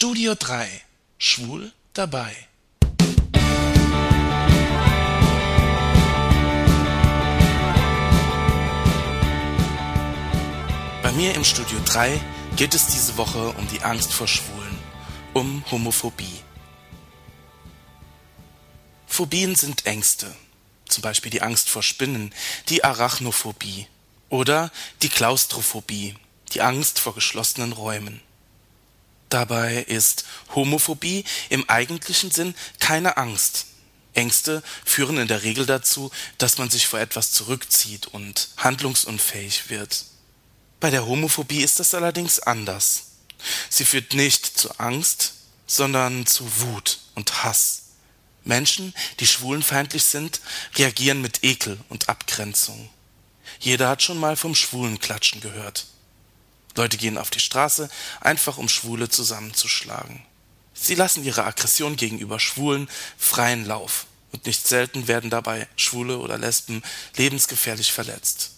Studio 3 Schwul dabei. Bei mir im Studio 3 geht es diese Woche um die Angst vor Schwulen, um Homophobie. Phobien sind Ängste, zum Beispiel die Angst vor Spinnen, die Arachnophobie oder die Klaustrophobie, die Angst vor geschlossenen Räumen. Dabei ist Homophobie im eigentlichen Sinn keine Angst. Ängste führen in der Regel dazu, dass man sich vor etwas zurückzieht und handlungsunfähig wird. Bei der Homophobie ist das allerdings anders. Sie führt nicht zu Angst, sondern zu Wut und Hass. Menschen, die schwulenfeindlich sind, reagieren mit Ekel und Abgrenzung. Jeder hat schon mal vom Schwulenklatschen gehört. Leute gehen auf die Straße, einfach um Schwule zusammenzuschlagen. Sie lassen ihre Aggression gegenüber Schwulen freien Lauf und nicht selten werden dabei Schwule oder Lesben lebensgefährlich verletzt.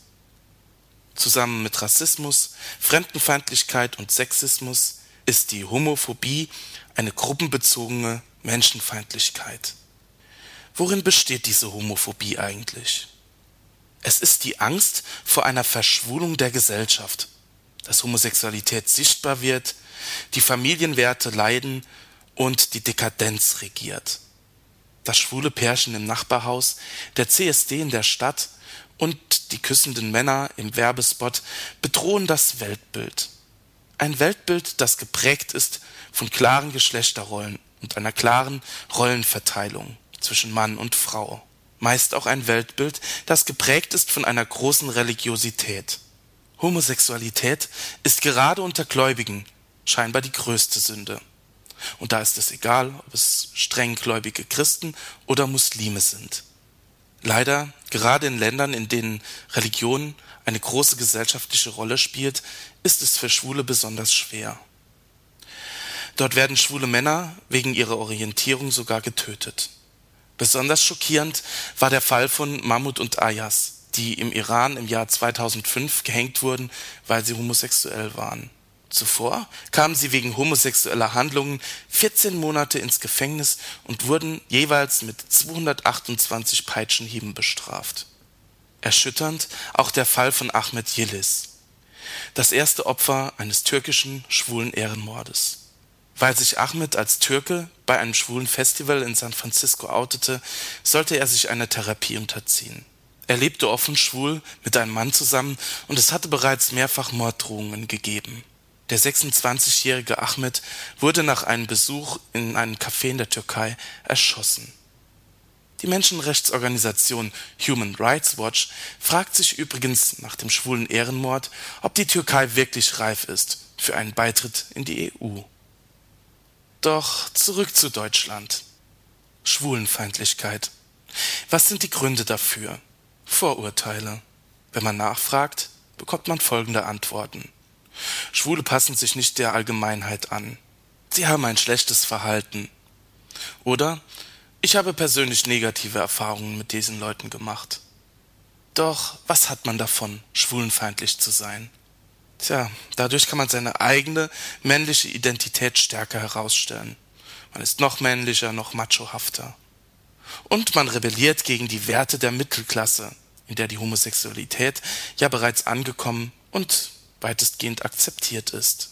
Zusammen mit Rassismus, Fremdenfeindlichkeit und Sexismus ist die Homophobie eine gruppenbezogene Menschenfeindlichkeit. Worin besteht diese Homophobie eigentlich? Es ist die Angst vor einer Verschwulung der Gesellschaft dass Homosexualität sichtbar wird, die Familienwerte leiden und die Dekadenz regiert. Das schwule Pärchen im Nachbarhaus, der CSD in der Stadt und die küssenden Männer im Werbespot bedrohen das Weltbild. Ein Weltbild, das geprägt ist von klaren Geschlechterrollen und einer klaren Rollenverteilung zwischen Mann und Frau. Meist auch ein Weltbild, das geprägt ist von einer großen Religiosität. Homosexualität ist gerade unter Gläubigen scheinbar die größte Sünde. Und da ist es egal, ob es strenggläubige Christen oder Muslime sind. Leider, gerade in Ländern, in denen Religion eine große gesellschaftliche Rolle spielt, ist es für Schwule besonders schwer. Dort werden schwule Männer wegen ihrer Orientierung sogar getötet. Besonders schockierend war der Fall von Mahmoud und Ayas, die im Iran im Jahr 2005 gehängt wurden, weil sie homosexuell waren. Zuvor kamen sie wegen homosexueller Handlungen 14 Monate ins Gefängnis und wurden jeweils mit 228 Peitschenhieben bestraft. Erschütternd auch der Fall von Ahmed Yildiz, das erste Opfer eines türkischen schwulen Ehrenmordes. Weil sich Ahmed als Türke bei einem schwulen Festival in San Francisco outete, sollte er sich einer Therapie unterziehen. Er lebte offen schwul mit einem Mann zusammen und es hatte bereits mehrfach Morddrohungen gegeben. Der 26-jährige Ahmed wurde nach einem Besuch in einem Café in der Türkei erschossen. Die Menschenrechtsorganisation Human Rights Watch fragt sich übrigens nach dem schwulen Ehrenmord, ob die Türkei wirklich reif ist für einen Beitritt in die EU. Doch zurück zu Deutschland. Schwulenfeindlichkeit. Was sind die Gründe dafür? Vorurteile. Wenn man nachfragt, bekommt man folgende Antworten. Schwule passen sich nicht der Allgemeinheit an. Sie haben ein schlechtes Verhalten. Oder ich habe persönlich negative Erfahrungen mit diesen Leuten gemacht. Doch was hat man davon, schwulenfeindlich zu sein? Tja, dadurch kann man seine eigene männliche Identität stärker herausstellen. Man ist noch männlicher, noch machohafter. Und man rebelliert gegen die Werte der Mittelklasse, in der die Homosexualität ja bereits angekommen und weitestgehend akzeptiert ist.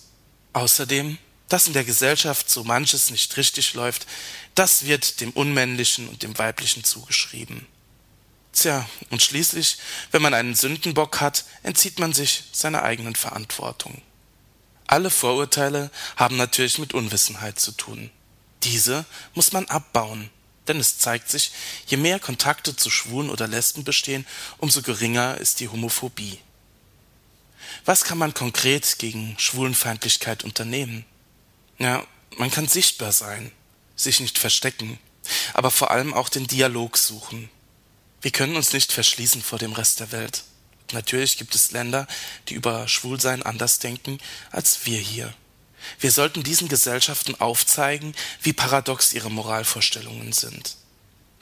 Außerdem, dass in der Gesellschaft so manches nicht richtig läuft, das wird dem Unmännlichen und dem Weiblichen zugeschrieben. Tja, und schließlich, wenn man einen Sündenbock hat, entzieht man sich seiner eigenen Verantwortung. Alle Vorurteile haben natürlich mit Unwissenheit zu tun. Diese muss man abbauen denn es zeigt sich, je mehr Kontakte zu Schwulen oder Lesben bestehen, umso geringer ist die Homophobie. Was kann man konkret gegen Schwulenfeindlichkeit unternehmen? Ja, man kann sichtbar sein, sich nicht verstecken, aber vor allem auch den Dialog suchen. Wir können uns nicht verschließen vor dem Rest der Welt. Natürlich gibt es Länder, die über Schwulsein anders denken als wir hier. Wir sollten diesen Gesellschaften aufzeigen, wie paradox ihre Moralvorstellungen sind.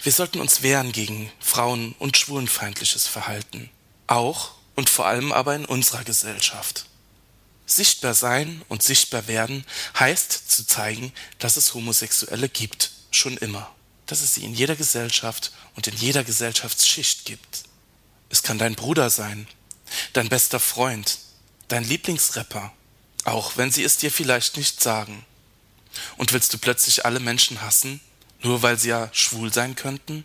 Wir sollten uns wehren gegen Frauen- und schwulenfeindliches Verhalten. Auch und vor allem aber in unserer Gesellschaft. Sichtbar sein und sichtbar werden heißt zu zeigen, dass es Homosexuelle gibt, schon immer, dass es sie in jeder Gesellschaft und in jeder Gesellschaftsschicht gibt. Es kann dein Bruder sein, dein bester Freund, dein Lieblingsrapper, auch wenn sie es dir vielleicht nicht sagen. Und willst du plötzlich alle Menschen hassen, nur weil sie ja schwul sein könnten?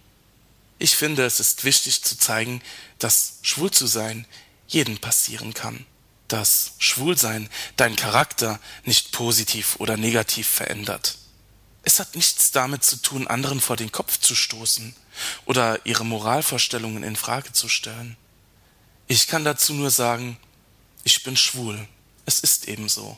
Ich finde, es ist wichtig zu zeigen, dass schwul zu sein jeden passieren kann dass Schwulsein deinen Charakter nicht positiv oder negativ verändert. Es hat nichts damit zu tun, anderen vor den Kopf zu stoßen oder ihre Moralvorstellungen in Frage zu stellen. Ich kann dazu nur sagen, ich bin schwul. Es ist ebenso.